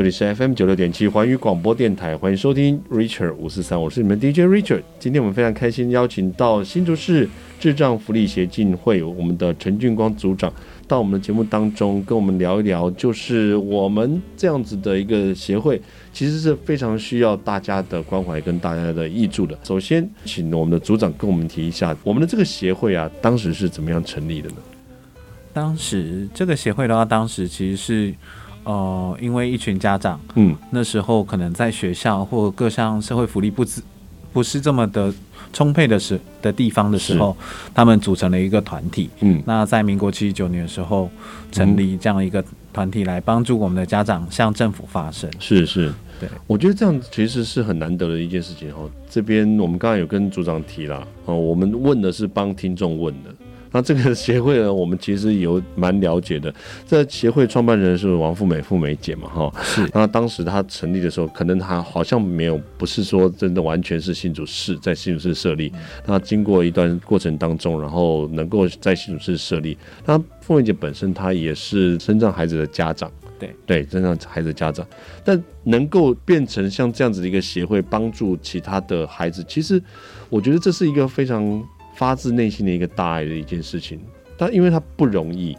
这里是 FM 九六点七环宇广播电台，欢迎收听 Richard 五四三，我是你们 DJ Richard。今天我们非常开心邀请到新竹市智障福利协进会我们的陈俊光组长到我们的节目当中，跟我们聊一聊，就是我们这样子的一个协会，其实是非常需要大家的关怀跟大家的挹助的。首先，请我们的组长跟我们提一下，我们的这个协会啊，当时是怎么样成立的呢？当时这个协会的话，当时其实是，呃，因为一群家长，嗯，那时候可能在学校或各项社会福利不资不是这么的充沛的时的地方的时候，他们组成了一个团体，嗯，那在民国七十九年的时候成立这样一个团体来帮助我们的家长向政府发声，是是，对，我觉得这样其实是很难得的一件事情哦。这边我们刚才有跟组长提了，哦，我们问的是帮听众问的。那这个协会呢，我们其实有蛮了解的。这协会创办人是王富美富美姐嘛，哈，是。那当时她成立的时候，可能她好像没有，不是说真的完全是新竹市在新竹市设立。那经过一段过程当中，然后能够在新竹市设立。那富美姐本身她也是身障孩子的家长，对对，身障孩子的家长。但能够变成像这样子的一个协会，帮助其他的孩子，其实我觉得这是一个非常。发自内心的一个大爱的一件事情，但因为他不容易，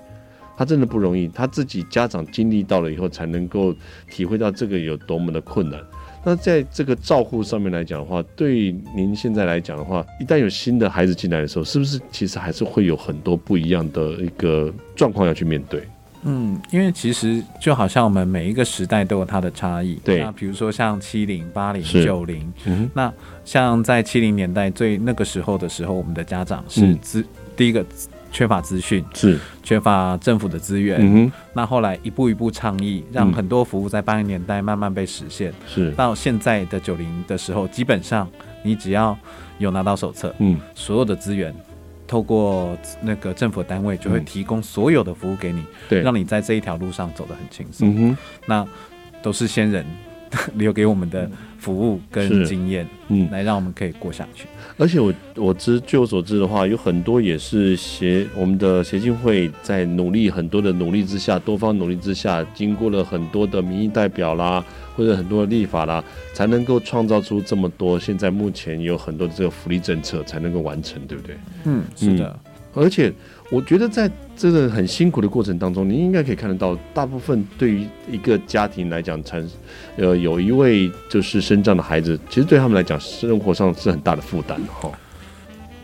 他真的不容易，他自己家长经历到了以后，才能够体会到这个有多么的困难。那在这个照顾上面来讲的话，对您现在来讲的话，一旦有新的孩子进来的时候，是不是其实还是会有很多不一样的一个状况要去面对？嗯，因为其实就好像我们每一个时代都有它的差异。对，那比如说像七零、八零、九零，嗯，那像在七零年代最那个时候的时候，我们的家长是资、嗯、第一个缺乏资讯，是缺乏政府的资源。嗯，那后来一步一步倡议，让很多服务在八零年代慢慢被实现。是到现在的九零的时候，基本上你只要有拿到手册，嗯，所有的资源。透过那个政府单位就会提供所有的服务给你，对，让你在这一条路上走得很轻松。嗯，那都是先人 留给我们的服务跟经验，嗯，来让我们可以过下去。而且我我知据我所知的话，有很多也是协我们的协进会在努力很多的努力之下，多方努力之下，经过了很多的民意代表啦。或者很多的立法啦，才能够创造出这么多。现在目前有很多的这个福利政策才能够完成，对不对？嗯，是的。嗯、而且我觉得在这个很辛苦的过程当中，你应该可以看得到，大部分对于一个家庭来讲，产呃有一位就是身障的孩子，其实对他们来讲，生活上是很大的负担哈。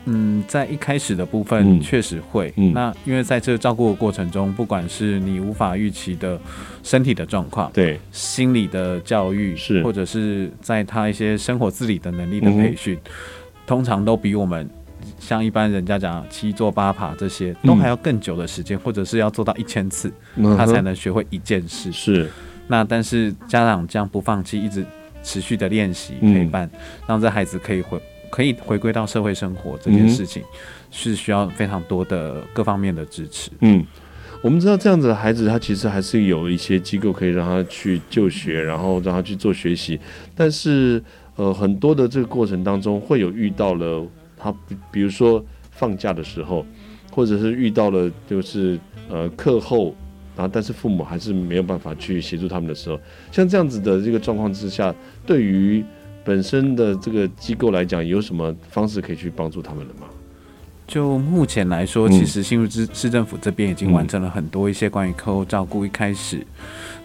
嗯，在一开始的部分确实会、嗯。那因为在这个照顾的过程中，不管是你无法预期的身体的状况，对心理的教育，是或者是在他一些生活自理的能力的培训、嗯，通常都比我们像一般人家讲七坐八爬这些，都还要更久的时间、嗯，或者是要做到一千次、嗯，他才能学会一件事。是。那但是家长这样不放弃，一直持续的练习陪伴、嗯，让这孩子可以回。可以回归到社会生活这件事情，是需要非常多的各方面的支持。嗯，我们知道这样子的孩子，他其实还是有一些机构可以让他去就学，然后让他去做学习。但是，呃，很多的这个过程当中，会有遇到了他，比如说放假的时候，或者是遇到了就是呃课后，然后但是父母还是没有办法去协助他们的时候，像这样子的这个状况之下，对于本身的这个机构来讲，有什么方式可以去帮助他们的吗？就目前来说，其实新竹市政府这边已经完成了很多一些关于课后照顾一开始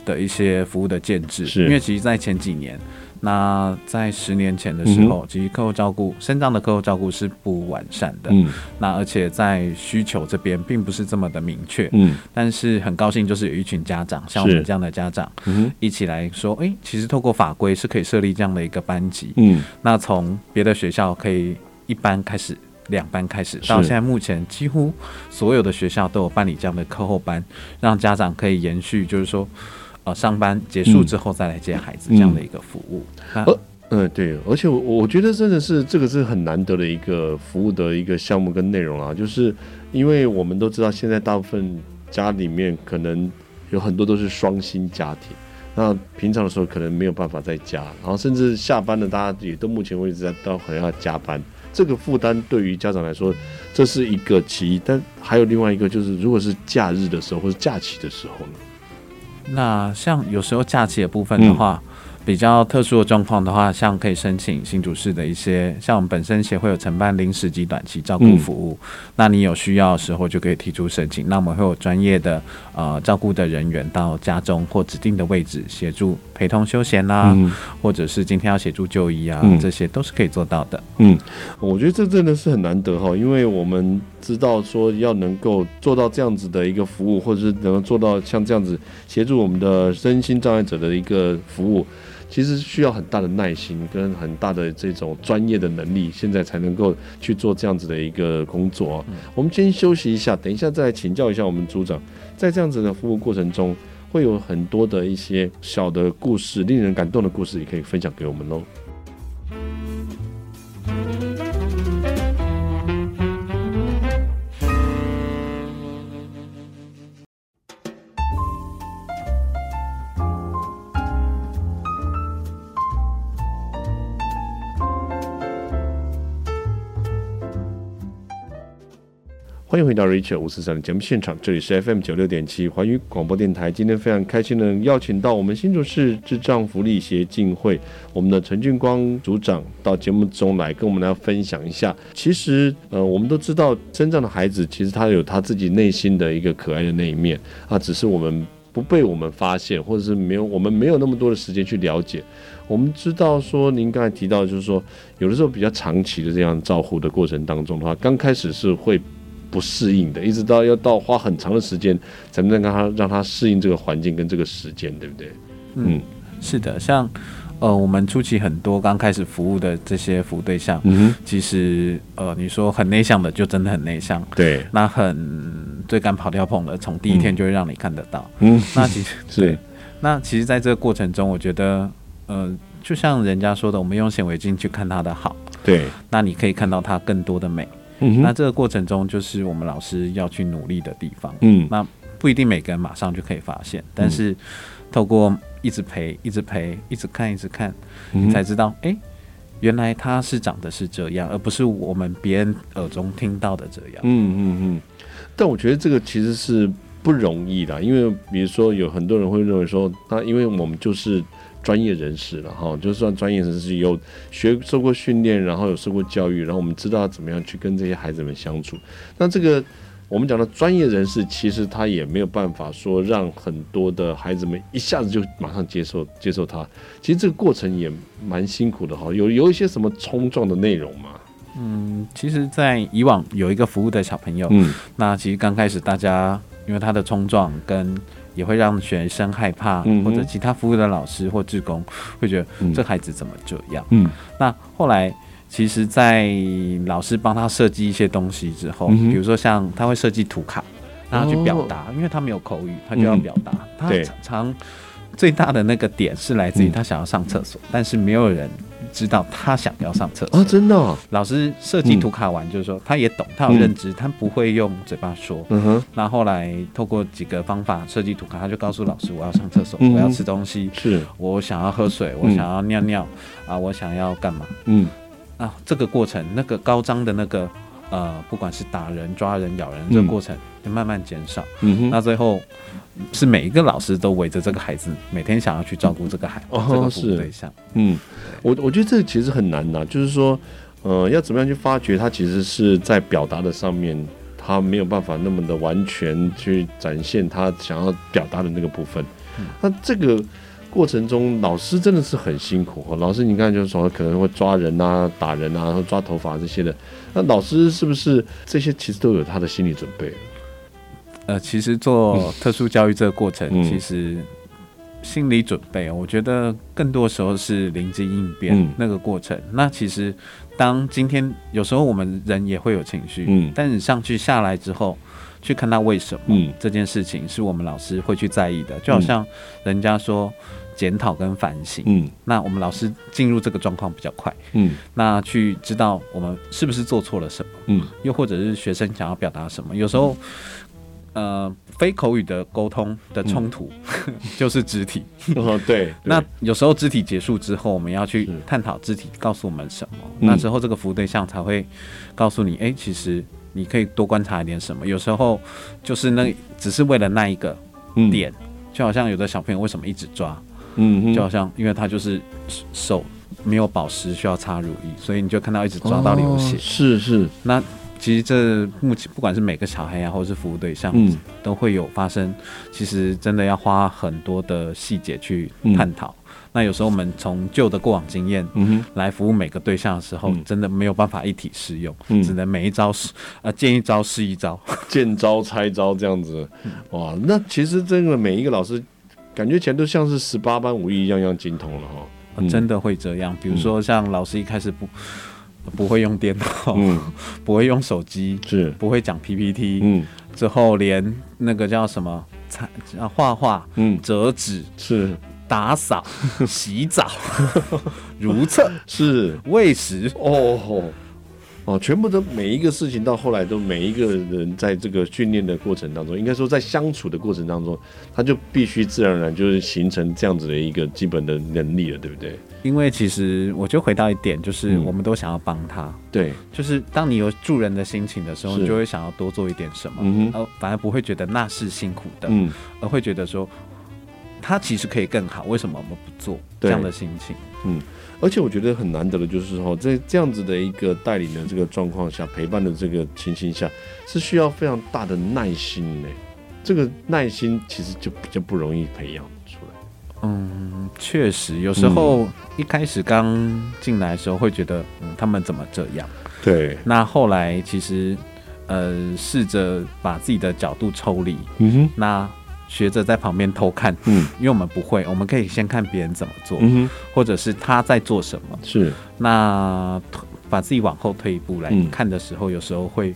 的一些服务的建制。是，因为其实，在前几年。那在十年前的时候，其实课后照顾、肾脏的课后照顾是不完善的。嗯，那而且在需求这边并不是这么的明确。嗯，但是很高兴，就是有一群家长，像我们这样的家长，嗯，一起来说，哎、欸，其实透过法规是可以设立这样的一个班级。嗯，那从别的学校可以一班开始，两班开始，到现在目前几乎所有的学校都有办理这样的课后班，让家长可以延续，就是说。呃，上班结束之后再来接孩子这样的一个服务。嗯，呃，嗯，对，而且我我觉得真的是这个是很难得的一个服务的一个项目跟内容啊，就是因为我们都知道现在大部分家里面可能有很多都是双薪家庭，那平常的时候可能没有办法在家，然后甚至下班了，大家也都目前为止在都可能要加班，这个负担对于家长来说这是一个其一，但还有另外一个就是如果是假日的时候或者假期的时候呢？那像有时候假期的部分的话。嗯比较特殊的状况的话，像可以申请新竹市的一些，像我们本身协会有承办临时及短期照顾服务，嗯、那你有需要的时候就可以提出申请，那我们会有专业的呃照顾的人员到家中或指定的位置协助陪同休闲啦、啊，嗯、或者是今天要协助就医啊，嗯、这些都是可以做到的。嗯，我觉得这真的是很难得哈，因为我们知道说要能够做到这样子的一个服务，或者是能够做到像这样子协助我们的身心障碍者的一个服务。其实需要很大的耐心跟很大的这种专业的能力，现在才能够去做这样子的一个工作。嗯、我们先休息一下，等一下再来请教一下我们组长，在这样子的服务过程中，会有很多的一些小的故事，令人感动的故事，也可以分享给我们喽。欢迎回到 Richard 五四三的节目现场，这里是 FM 九六点七环宇广播电台。今天非常开心的邀请到我们新竹市智障福利协进会我们的陈俊光组长到节目中来跟我们来分享一下。其实，呃，我们都知道，身障的孩子其实他有他自己内心的一个可爱的那一面啊，只是我们不被我们发现，或者是没有我们没有那么多的时间去了解。我们知道说，您刚才提到就是说，有的时候比较长期的这样照护的过程当中的话，刚开始是会。不适应的，一直到要到花很长的时间，才能让他让他适应这个环境跟这个时间，对不对？嗯，是的，像呃，我们初期很多刚开始服务的这些服务对象，嗯，其实呃，你说很内向的，就真的很内向，对，那很最敢跑跳碰的，从第一天就会让你看得到，嗯，那其实 是，那其实在这个过程中，我觉得呃，就像人家说的，我们用显微镜去看他的好，对，那你可以看到他更多的美。那这个过程中，就是我们老师要去努力的地方。嗯，那不一定每个人马上就可以发现，但是透过一直陪、一直陪、一直看、一直看，你才知道，哎、欸，原来他是长得是这样，而不是我们别人耳中听到的这样。嗯嗯嗯。但我觉得这个其实是不容易的，因为比如说有很多人会认为说，那因为我们就是。专业人士了哈，就算专业人士有学受过训练，然后有受过教育，然后我们知道怎么样去跟这些孩子们相处。那这个我们讲的专业人士，其实他也没有办法说让很多的孩子们一下子就马上接受接受他。其实这个过程也蛮辛苦的哈。有有一些什么冲撞的内容吗？嗯，其实，在以往有一个服务的小朋友，嗯，那其实刚开始大家因为他的冲撞跟。也会让学生害怕，或者其他服务的老师或志工会觉得这孩子怎么这样？嗯，那后来其实，在老师帮他设计一些东西之后，比如说像他会设计图卡，让他去表达，因为他没有口语，他就要表达。他常最大的那个点是来自于他想要上厕所，但是没有人。知道他想要上厕所啊，真的、哦。老师设计图卡完，就是说他也懂，他有认知，嗯、他不会用嘴巴说。嗯哼。那后来透过几个方法设计图卡，他就告诉老师：“我要上厕所，嗯、我要吃东西，是我想要喝水，我想要尿尿、嗯、啊，我想要干嘛？”嗯。啊，这个过程，那个高张的那个呃，不管是打人、抓人、咬人，这个过程就慢慢减少。嗯哼。那最后。是每一个老师都围着这个孩子，每天想要去照顾这个孩子，哦、这个服务对象。嗯，我我觉得这个其实很难呐，就是说，呃，要怎么样去发掘他其实是在表达的上面，他没有办法那么的完全去展现他想要表达的那个部分。嗯、那这个过程中，老师真的是很辛苦。老师，你看，就是说可能会抓人啊、打人啊、然后抓头发这些的。那老师是不是这些其实都有他的心理准备？呃，其实做特殊教育这个过程，嗯、其实心理准备，我觉得更多时候是临机应变那个过程。嗯、那其实当今天有时候我们人也会有情绪，嗯，但你上去下来之后，去看他为什么，嗯，这件事情是我们老师会去在意的。就好像人家说检讨跟反省，嗯，那我们老师进入这个状况比较快，嗯，那去知道我们是不是做错了什么，嗯，又或者是学生想要表达什么，有时候。呃，非口语的沟通的冲突、嗯、就是肢体。哦，对。对那有时候肢体结束之后，我们要去探讨肢体告诉我们什么。那之后这个服务对象才会告诉你，哎、欸，其实你可以多观察一点什么。有时候就是那只是为了那一个点，嗯、就好像有的小朋友为什么一直抓，嗯，就好像因为他就是手没有保湿，需要擦乳液，所以你就看到一直抓到流血。哦、是是，那其实这目前不管是每个小孩呀、啊，或者是服务对象，嗯，都会有发生。其实真的要花很多的细节去探讨。嗯那有时候我们从旧的过往经验，嗯来服务每个对象的时候，嗯、真的没有办法一体适用，嗯、只能每一招试啊，见一招是一招，见招拆招这样子。哇，那其实这个每一个老师，感觉起来都像是十八般武艺一样样精通了哈、嗯。真的会这样，比如说像老师一开始不 不会用电脑，嗯，不会用手机，是。不会讲 PPT，嗯，之后连那个叫什么，画画，嗯，折纸是。打扫、洗澡、如厕是。喂食。哦哦，全部都每一个事情到后来都每一个人在这个训练的过程当中，应该说在相处的过程当中，他就必须自然而然就是形成这样子的一个基本的能力了，对不对？因为其实我就回到一点，就是我们都想要帮他，嗯、对，就是当你有助人的心情的时候，你就会想要多做一点什么，嗯哼，反而不会觉得那是辛苦的，嗯，而会觉得说。他其实可以更好，为什么我们不做？这样的心情，嗯，而且我觉得很难得的就是说，在这样子的一个带领的这个状况下，陪伴的这个情形下，是需要非常大的耐心呢。这个耐心其实就比较不容易培养出来。嗯，确实，有时候一开始刚进来的时候会觉得，嗯，他们怎么这样？对。那后来其实，呃，试着把自己的角度抽离，嗯哼，那。学着在旁边偷看，嗯，因为我们不会，我们可以先看别人怎么做，嗯，或者是他在做什么，是，那把自己往后退一步来看的时候，嗯、有时候会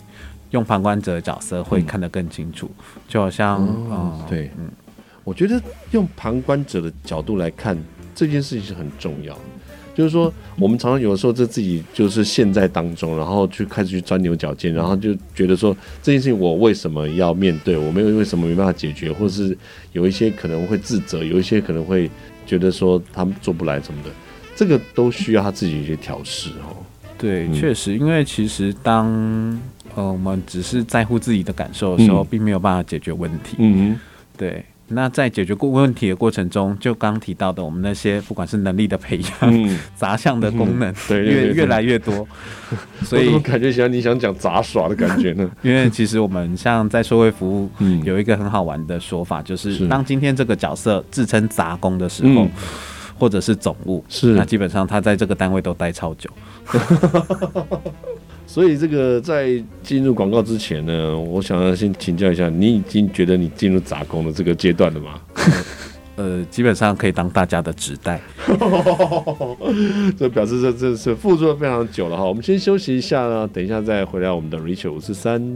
用旁观者的角色会看得更清楚，嗯、就好像，嗯，嗯对，嗯，我觉得用旁观者的角度来看这件事情是很重要的。就是说，我们常常有的时候在自己就是陷在当中，然后去开始去钻牛角尖，然后就觉得说这件事情我为什么要面对？我没有为什么没办法解决，或者是有一些可能会自责，有一些可能会觉得说他们做不来什么的，这个都需要他自己去调试哦。对，确实，因为其实当呃我们只是在乎自己的感受的时候，并没有办法解决问题。嗯嗯，对。那在解决过问题的过程中，就刚提到的，我们那些不管是能力的培养、嗯、杂项的功能，嗯、对，越越来越多，所以感觉像你想讲杂耍的感觉呢？因为其实我们像在社会服务，嗯，有一个很好玩的说法，就是。当今天这个角色自称杂工的时候，嗯、或者是总务，是。那基本上他在这个单位都待超久。所以这个在进入广告之前呢，我想要先请教一下，你已经觉得你进入杂工的这个阶段了吗？呃，基本上可以当大家的纸袋，这表示这这是付出了非常久了哈。我们先休息一下呢，等一下再回来我们的 Richard 五四三。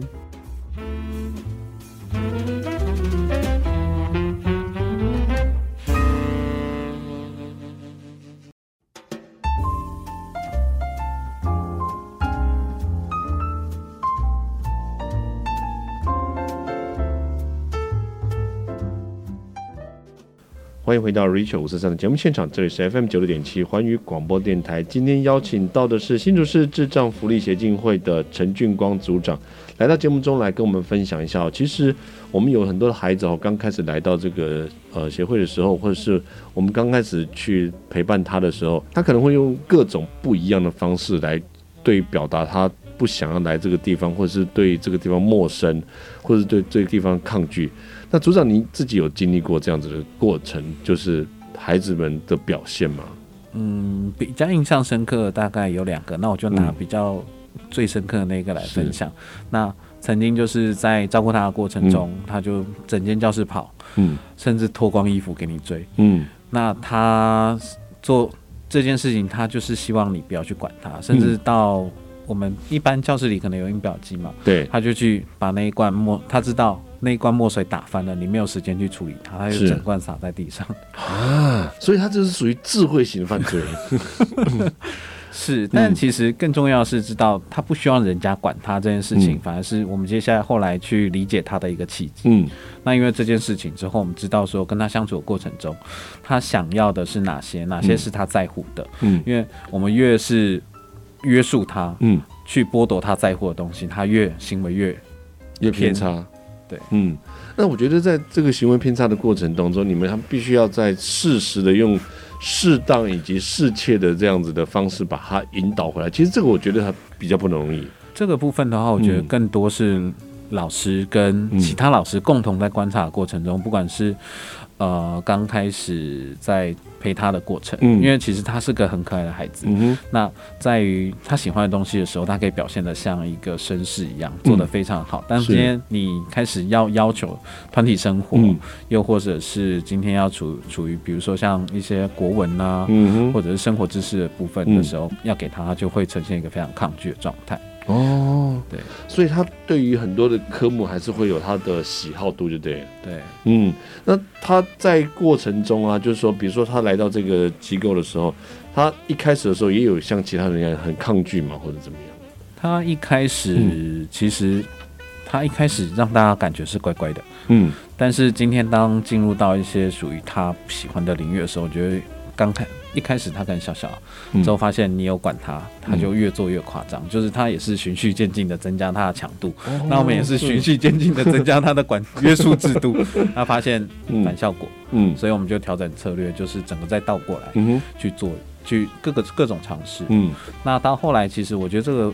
欢迎回到 Richard 五四三的节目现场，这里是 FM 九六点七环宇广播电台。今天邀请到的是新竹市智障福利协进会的陈俊光组长，来到节目中来跟我们分享一下。其实我们有很多的孩子哦，刚开始来到这个呃协会的时候，或者是我们刚开始去陪伴他的时候，他可能会用各种不一样的方式来对表达他不想要来这个地方，或者是对这个地方陌生，或者是对这个地方抗拒。那组长，你自己有经历过这样子的过程，就是孩子们的表现吗？嗯，比较印象深刻的大概有两个，那我就拿比较最深刻的那个来分享。嗯、那曾经就是在照顾他的过程中，嗯、他就整间教室跑，嗯，甚至脱光衣服给你追，嗯。那他做这件事情，他就是希望你不要去管他，甚至到我们一般教室里可能有印表机嘛，对，他就去把那一罐墨，他知道。那一罐墨水打翻了，你没有时间去处理它，它就整罐洒在地上啊！所以它这是属于智慧型犯罪。是，但其实更重要的是知道他不希望人家管他这件事情，嗯、反而是我们接下来后来去理解他的一个契机。嗯，那因为这件事情之后，我们知道说跟他相处的过程中，他想要的是哪些，哪些是他在乎的。嗯，因为我们越是约束他，嗯，去剥夺他在乎的东西，他越行为越越偏差。对，嗯，那我觉得在这个行为偏差的过程当中，你们还必须要在适时的用适当以及适切的这样子的方式把它引导回来。其实这个我觉得还比较不容易。这个部分的话，我觉得更多是老师跟其他老师共同在观察的过程中，不管是。呃，刚开始在陪他的过程，嗯，因为其实他是个很可爱的孩子，嗯，那在于他喜欢的东西的时候，他可以表现得像一个绅士一样，做的非常好。嗯，但是今天你开始要要求团体生活，嗯，又或者是今天要处处于比如说像一些国文啊，嗯，或者是生活知识的部分的时候，嗯，要给他，他就会呈现一个非常抗拒的状态。哦，对，所以他对于很多的科目还是会有他的喜好度，就对。对，嗯，那他在过程中啊，就是说，比如说他来到这个机构的时候，他一开始的时候也有像其他人一样很抗拒嘛，或者怎么样？他一开始、嗯、其实他一开始让大家感觉是乖乖的，嗯，但是今天当进入到一些属于他喜欢的领域的时候，我觉得刚开。一开始他跟小小，之后发现你有管他，他就越做越夸张，就是他也是循序渐进的增加他的强度，那我们也是循序渐进的增加他的管 约束制度，他发现反效果，嗯，所以我们就调整策略，就是整个再倒过来，去做，去各个各种尝试，嗯，那到后来其实我觉得这个，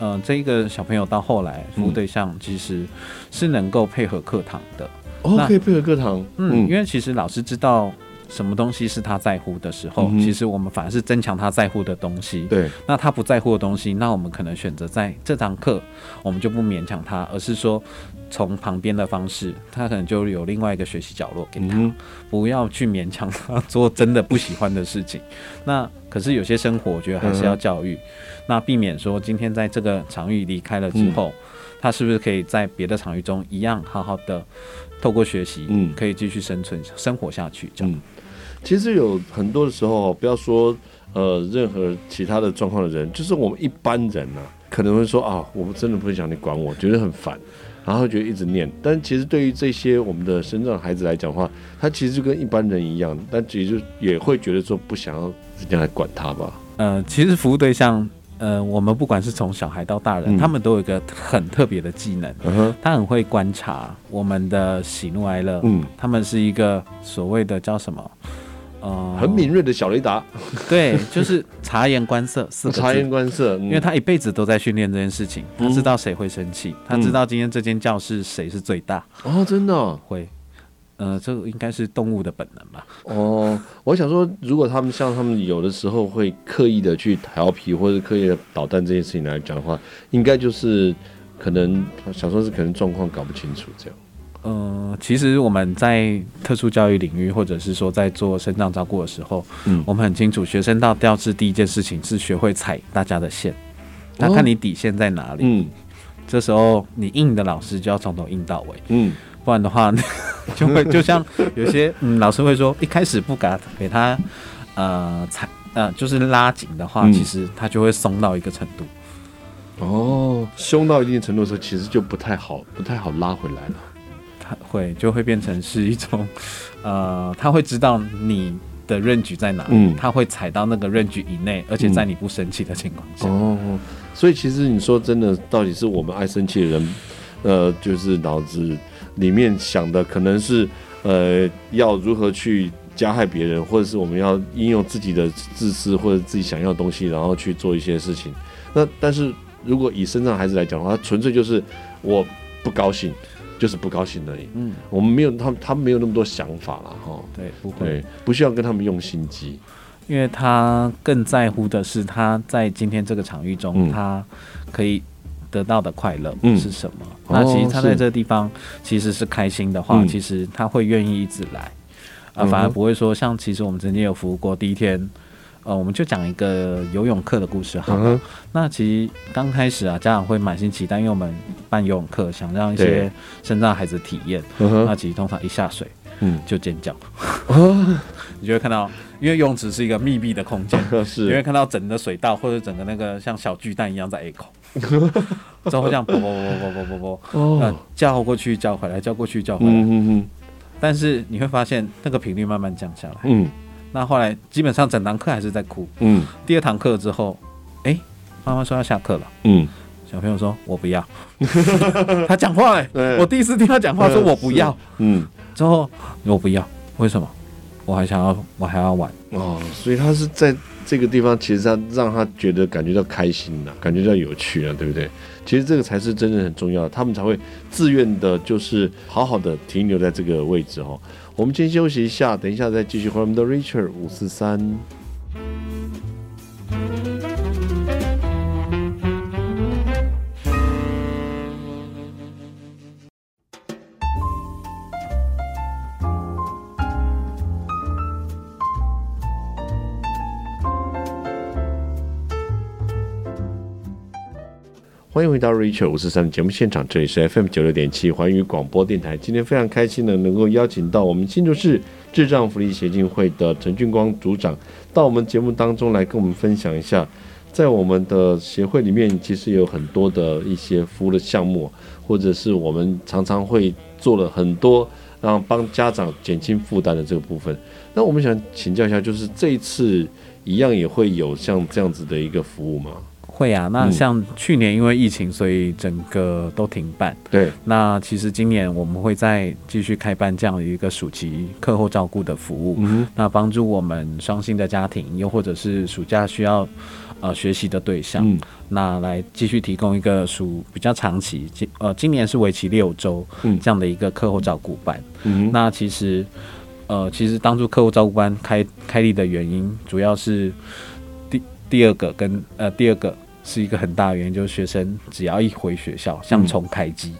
呃，这一个小朋友到后来服务对象其实是能够配合课堂的，哦，可以配合课堂，嗯，因为其实老师知道。什么东西是他在乎的时候，嗯、其实我们反而是增强他在乎的东西。对，那他不在乎的东西，那我们可能选择在这堂课，我们就不勉强他，而是说从旁边的方式，他可能就有另外一个学习角落给他，嗯、不要去勉强他做真的不喜欢的事情。那可是有些生活，我觉得还是要教育，嗯、那避免说今天在这个场域离开了之后，嗯、他是不是可以在别的场域中一样好好的透过学习，嗯，可以继续生存生活下去，这样。嗯其实有很多的时候，不要说呃任何其他的状况的人，就是我们一般人呢、啊，可能会说啊，我们真的不想你管我，觉得很烦，然后觉得一直念。但其实对于这些我们的身障孩子来讲的话，他其实就跟一般人一样，但其实也会觉得说不想要人家来管他吧。呃，其实服务对象，呃，我们不管是从小孩到大人，嗯、他们都有一个很特别的技能，嗯、他很会观察我们的喜怒哀乐，嗯，他们是一个所谓的叫什么？呃，很敏锐的小雷达，对，就是察言观色四个字。察言观色，因为他一辈子都在训练这件事情，他知道谁会生气，他知道今天这间教室谁是最大。哦，真的会，呃，这个应该是动物的本能吧？哦，我想说，如果他们像他们有的时候会刻意的去调皮或者刻意的捣蛋这件事情来讲的话，应该就是可能想说是可能状况搞不清楚这样。呃，其实我们在特殊教育领域，或者是说在做生长照顾的时候，嗯，我们很清楚，学生到调制第一件事情是学会踩大家的线，他看你底线在哪里，嗯，这时候你硬的老师就要从头硬到尾，嗯，不然的话就会 就像有些嗯老师会说，一开始不给他给他呃踩呃就是拉紧的话，其实他就会松到一个程度，哦，松到一定程度的时候，其实就不太好不太好拉回来了。他会就会变成是一种，呃，他会知道你的 range 在哪他会踩到那个 range 以内，而且在你不生气的情况下。哦，所以其实你说真的，到底是我们爱生气的人，呃，就是脑子里面想的可能是，呃，要如何去加害别人，或者是我们要应用自己的自私或者自己想要的东西，然后去做一些事情。那但是如果以身障孩子来讲的话，他纯粹就是我不高兴。就是不高兴而已。嗯，我们没有他，他们没有那么多想法了哈。对，不会，不需要跟他们用心机，因为他更在乎的是他在今天这个场域中，他可以得到的快乐是什么。那其实他在这个地方其实是开心的话，其实他会愿意一直来，啊，反而不会说像其实我们曾经有服务过第一天。呃，我们就讲一个游泳课的故事好。Uh. 那其实刚开始啊，家长会满心期待，因为我们办游泳课，想让一些身障孩子体验。Uh. 那其实通常一下水，嗯，就尖叫。Uh. 你就会看到，因为游泳池是一个密闭的空间，是，你会看到整个水道或者整个那个像小巨蛋一样在 A 口，之后这样啵啵啵啵啵啵啵，呃，叫过去叫回来，叫过去叫回来。嗯嗯。但是你会发现，那个频率慢慢降下来。嗯。那后来基本上整堂课还是在哭。嗯。第二堂课之后，哎，妈妈说要下课了。嗯。小朋友说：“我不要。”他讲话哎、欸，我第一次听他讲话，说我不要。嗯，之后我不要，为什么？我还想要，我还要玩哦。所以他是在这个地方，其实他让他觉得感觉到开心了，感觉到有趣了，对不对？其实这个才是真正很重要的，他们才会自愿的，就是好好的停留在这个位置哦。我们先休息一下，等一下再继续回我们的 Richard 五四三。欢迎回到 Richard 五四三的节目现场，这里是 FM 九六点七环宇广播电台。今天非常开心的能够邀请到我们新竹市智障福利协进会的陈俊光组长到我们节目当中来跟我们分享一下，在我们的协会里面，其实有很多的一些服务的项目，或者是我们常常会做了很多让帮家长减轻负担的这个部分。那我们想请教一下，就是这一次一样也会有像这样子的一个服务吗？会啊，那像去年因为疫情，所以整个都停办。对，那其实今年我们会再继续开办这样的一个暑期课后照顾的服务，嗯、那帮助我们双薪的家庭，又或者是暑假需要呃学习的对象，嗯、那来继续提供一个暑比较长期，今呃今年是为期六周这样的一个课后照顾班。嗯，那其实呃其实当初课后照顾班开开立的原因，主要是第第二个跟呃第二个。是一个很大的原因，就是学生只要一回学校，像重开机，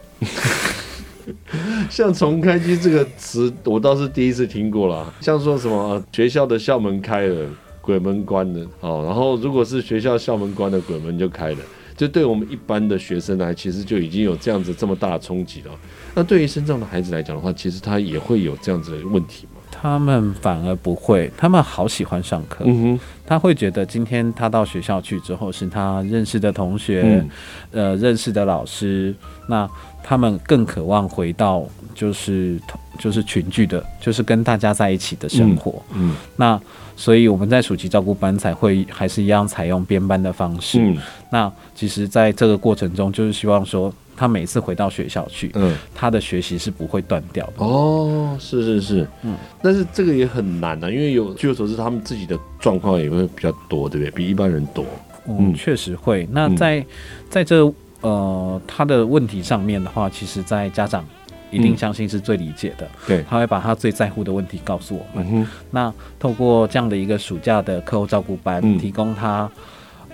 像重开机这个词，我倒是第一次听过了。像说什么学校的校门开了，鬼门关了，哦，然后如果是学校校门关了，鬼门就开了，就对我们一般的学生来，其实就已经有这样子这么大的冲击了。那对于身障的孩子来讲的话，其实他也会有这样子的问题吗？他们反而不会，他们好喜欢上课。嗯哼，他会觉得今天他到学校去之后，是他认识的同学，嗯、呃，认识的老师。那他们更渴望回到就是就是群聚的，就是跟大家在一起的生活。嗯，嗯那所以我们在暑期照顾班才会还是一样采用编班的方式。嗯，那其实在这个过程中，就是希望说。他每次回到学校去，嗯，他的学习是不会断掉的。哦，是是是，嗯，但是这个也很难啊，因为有据我所知，他们自己的状况也会比较多，对不对？比一般人多。嗯，确实会。那在、嗯、在这呃他的问题上面的话，其实，在家长一定相信是最理解的。对、嗯，他会把他最在乎的问题告诉我们。嗯、那透过这样的一个暑假的课后照顾班，嗯、提供他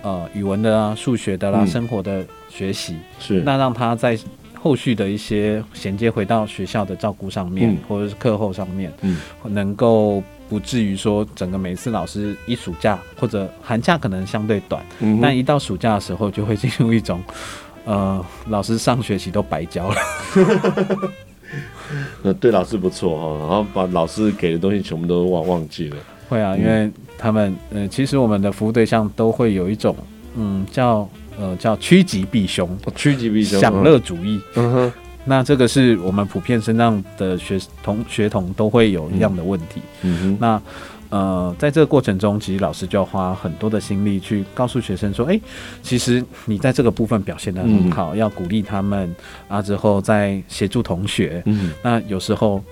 呃语文的啊、数学的啦、嗯、生活的。学习是，那让他在后续的一些衔接回到学校的照顾上面，嗯、或者是课后上面，嗯，能够不至于说整个每次老师一暑假或者寒假可能相对短，嗯，但一到暑假的时候就会进入一种，呃，老师上学期都白教了，那对老师不错哈，然后把老师给的东西全部都忘忘记了，会啊，因为他们，呃，其实我们的服务对象都会有一种，嗯，叫。呃，叫趋吉避凶，趋吉避凶，享乐主义。嗯哼，那这个是我们普遍身上的学同学童都会有一样的问题。嗯哼，那呃，在这个过程中，其实老师就要花很多的心力去告诉学生说，哎、欸，其实你在这个部分表现的很好，嗯、要鼓励他们啊，之后再协助同学。嗯，那有时候。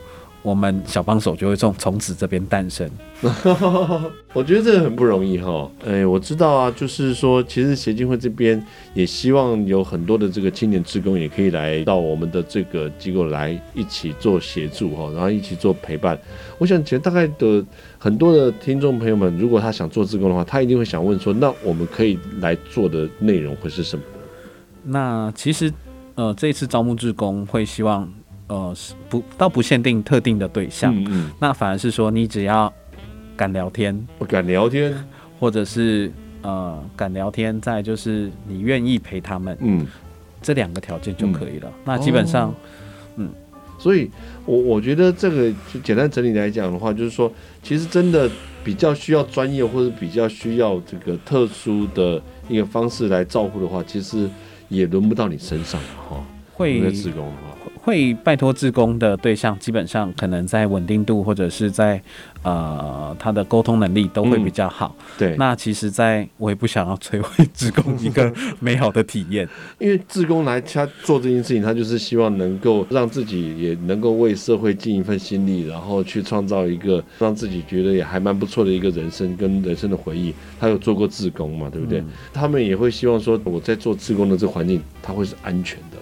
我们小帮手就会从从此这边诞生。我觉得这个很不容易哈。哎，我知道啊，就是说，其实协进会这边也希望有很多的这个青年职工也可以来到我们的这个机构来一起做协助哈，然后一起做陪伴。我想，其实大概的很多的听众朋友们，如果他想做志工的话，他一定会想问说，那我们可以来做的内容会是什么？那其实，呃，这一次招募志工会希望。呃，是不，倒不限定特定的对象，嗯嗯，那反而是说，你只要敢聊天，我敢聊天，或者是呃敢聊天，再就是你愿意陪他们，嗯，这两个条件就可以了。嗯、那基本上，哦、嗯，所以我我觉得这个就简单整理来讲的话，就是说，其实真的比较需要专业或者比较需要这个特殊的一个方式来照顾的话，其实也轮不到你身上哈。会自工的话。会拜托志工的对象，基本上可能在稳定度或者是在呃他的沟通能力都会比较好。嗯、对，那其实在我也不想要摧毁志工一个美好的体验，因为志工来他做这件事情，他就是希望能够让自己也能够为社会尽一份心力，然后去创造一个让自己觉得也还蛮不错的一个人生跟人生的回忆。他有做过志工嘛，对不对？嗯、他们也会希望说我在做志工的这个环境，他会是安全的。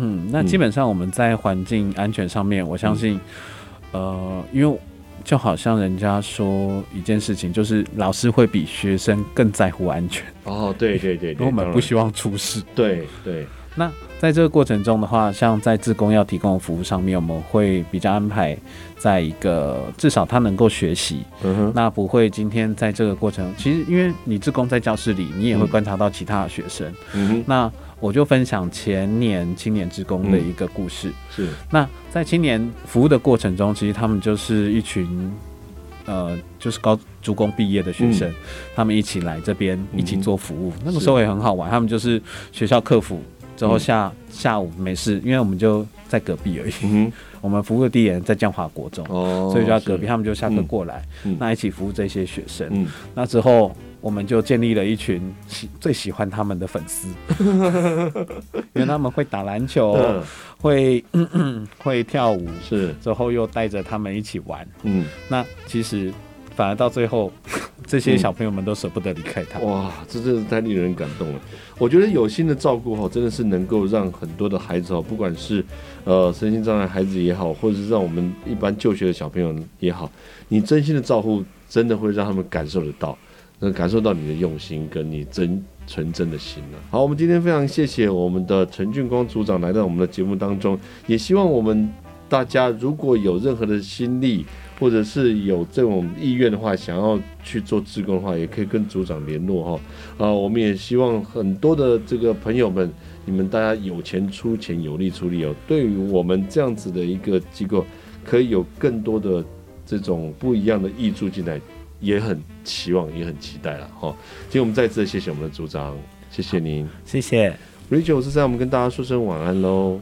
嗯，那基本上我们在环境安全上面，我相信，嗯、呃，因为就好像人家说一件事情，就是老师会比学生更在乎安全。哦，对对对，对，我们不希望出事。对对。那在这个过程中的话，像在自工要提供的服务上面，我们会比较安排在一个至少他能够学习。嗯。那不会今天在这个过程，其实因为你自工在教室里，你也会观察到其他的学生。那我就分享前年青年职工的一个故事。嗯、是，那在青年服务的过程中，其实他们就是一群，呃，就是高职工毕业的学生，嗯、他们一起来这边一起做服务。嗯、那个时候也很好玩，他们就是学校课辅之后下、嗯、下午没事，因为我们就在隔壁而已。嗯、我们服务的地点在江华国中，哦、所以就在隔壁，他们就下课过来，嗯、那一起服务这些学生。嗯、那之后。我们就建立了一群喜最喜欢他们的粉丝，因为他们会打篮球，嗯、会 会跳舞，是。之后又带着他们一起玩。嗯，那其实反而到最后，这些小朋友们都舍不得离开他。哇，这真是太令人感动了。我觉得有心的照顾哈，真的是能够让很多的孩子哦，不管是呃身心障碍孩子也好，或者是让我们一般就学的小朋友也好，你真心的照顾，真的会让他们感受得到。能感受到你的用心，跟你真纯真的心了。好，我们今天非常谢谢我们的陈俊光组长来到我们的节目当中，也希望我们大家如果有任何的心力，或者是有这种意愿的话，想要去做志工的话，也可以跟组长联络哈。啊，我们也希望很多的这个朋友们，你们大家有钱出钱，有力出力哦。对于我们这样子的一个机构，可以有更多的这种不一样的挹注进来。也很期望，也很期待了哈。今天我们再次谢谢我们的组长，谢谢您，谢谢 Rachel，我是在我们跟大家说声晚安喽。